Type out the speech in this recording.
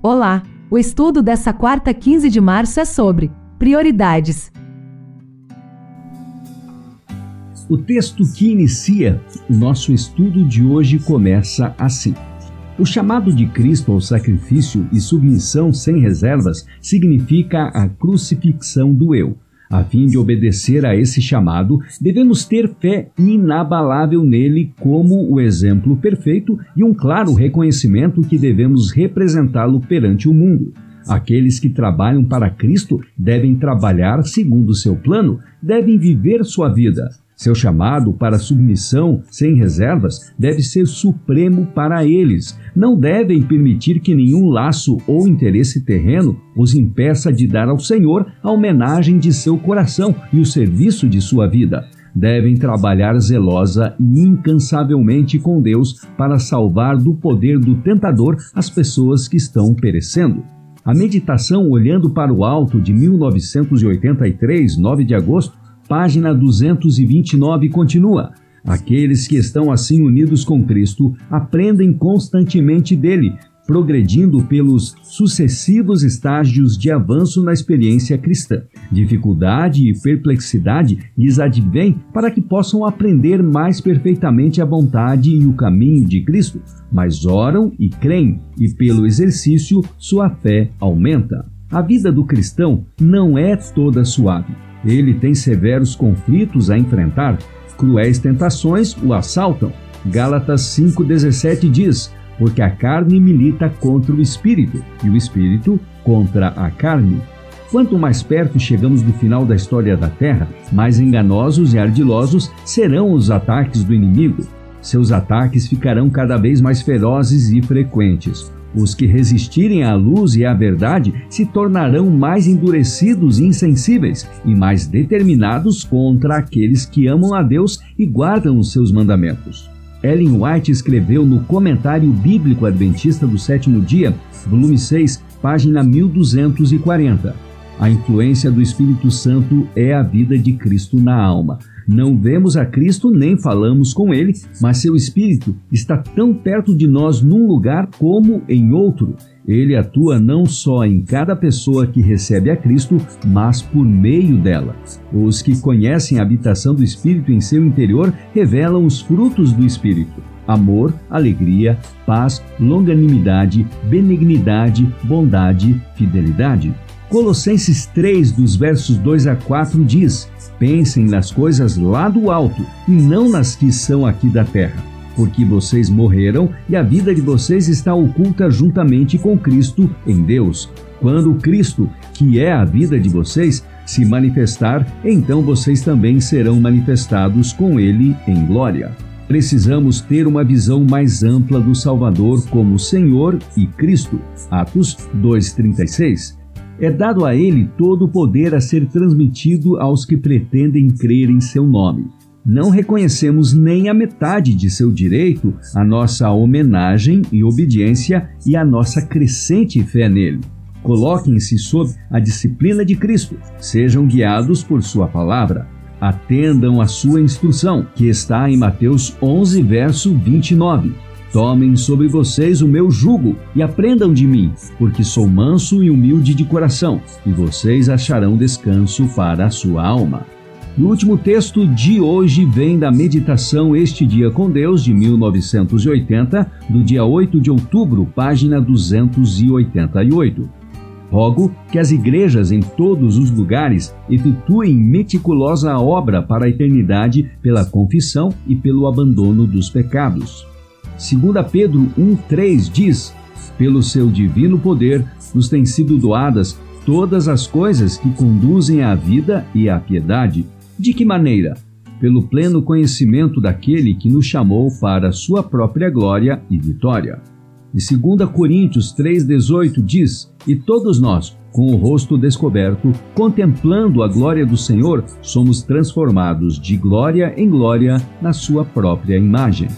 Olá! O estudo dessa quarta 15 de março é sobre prioridades. O texto que inicia o nosso estudo de hoje começa assim. O chamado de Cristo ao sacrifício e submissão sem reservas significa a crucifixão do eu a fim de obedecer a esse chamado, devemos ter fé inabalável nele como o exemplo perfeito e um claro reconhecimento que devemos representá-lo perante o mundo. Aqueles que trabalham para Cristo devem trabalhar segundo seu plano, devem viver sua vida, seu chamado para submissão sem reservas deve ser supremo para eles. Não devem permitir que nenhum laço ou interesse terreno os impeça de dar ao Senhor a homenagem de seu coração e o serviço de sua vida devem trabalhar zelosa e incansavelmente com Deus para salvar do poder do tentador as pessoas que estão perecendo. A meditação olhando para o alto de 1983, 9 de agosto, Página 229 continua. Aqueles que estão assim unidos com Cristo aprendem constantemente dele, progredindo pelos sucessivos estágios de avanço na experiência cristã. Dificuldade e perplexidade lhes advém para que possam aprender mais perfeitamente a vontade e o caminho de Cristo, mas oram e creem, e pelo exercício sua fé aumenta. A vida do cristão não é toda suave. Ele tem severos conflitos a enfrentar, cruéis tentações o assaltam. Gálatas 5,17 diz: Porque a carne milita contra o espírito, e o espírito contra a carne. Quanto mais perto chegamos do final da história da Terra, mais enganosos e ardilosos serão os ataques do inimigo. Seus ataques ficarão cada vez mais ferozes e frequentes. Os que resistirem à luz e à verdade se tornarão mais endurecidos e insensíveis e mais determinados contra aqueles que amam a Deus e guardam os seus mandamentos. Ellen White escreveu no Comentário Bíblico Adventista do Sétimo Dia, volume 6, página 1240. A influência do Espírito Santo é a vida de Cristo na alma. Não vemos a Cristo nem falamos com ele, mas seu Espírito está tão perto de nós num lugar como em outro. Ele atua não só em cada pessoa que recebe a Cristo, mas por meio dela. Os que conhecem a habitação do Espírito em seu interior revelam os frutos do Espírito amor, alegria, paz, longanimidade, benignidade, bondade, fidelidade. Colossenses 3, dos versos 2 a 4 diz: Pensem nas coisas lá do alto e não nas que são aqui da terra, porque vocês morreram e a vida de vocês está oculta juntamente com Cristo em Deus. Quando Cristo, que é a vida de vocês, se manifestar, então vocês também serão manifestados com Ele em glória. Precisamos ter uma visão mais ampla do Salvador como Senhor e Cristo. Atos 2:36 é dado a ele todo o poder a ser transmitido aos que pretendem crer em seu nome. Não reconhecemos nem a metade de seu direito à nossa homenagem e obediência e à nossa crescente fé nele. Coloquem-se sob a disciplina de Cristo, sejam guiados por Sua palavra. Atendam a sua instrução, que está em Mateus 11, verso 29 Tomem sobre vocês o meu jugo e aprendam de mim, porque sou manso e humilde de coração, e vocês acharão descanso para a sua alma. O último texto de hoje vem da meditação Este Dia com Deus, de 1980, do dia 8 de outubro, página 288. Rogo que as igrejas em todos os lugares efetuem meticulosa obra para a eternidade pela confissão e pelo abandono dos pecados. 2 Pedro 1,3 diz: Pelo seu divino poder nos têm sido doadas todas as coisas que conduzem à vida e à piedade. De que maneira? Pelo pleno conhecimento daquele que nos chamou para sua própria glória e vitória. E 2 Coríntios 3,18 diz: E todos nós, com o rosto descoberto, contemplando a glória do Senhor, somos transformados de glória em glória na sua própria imagem.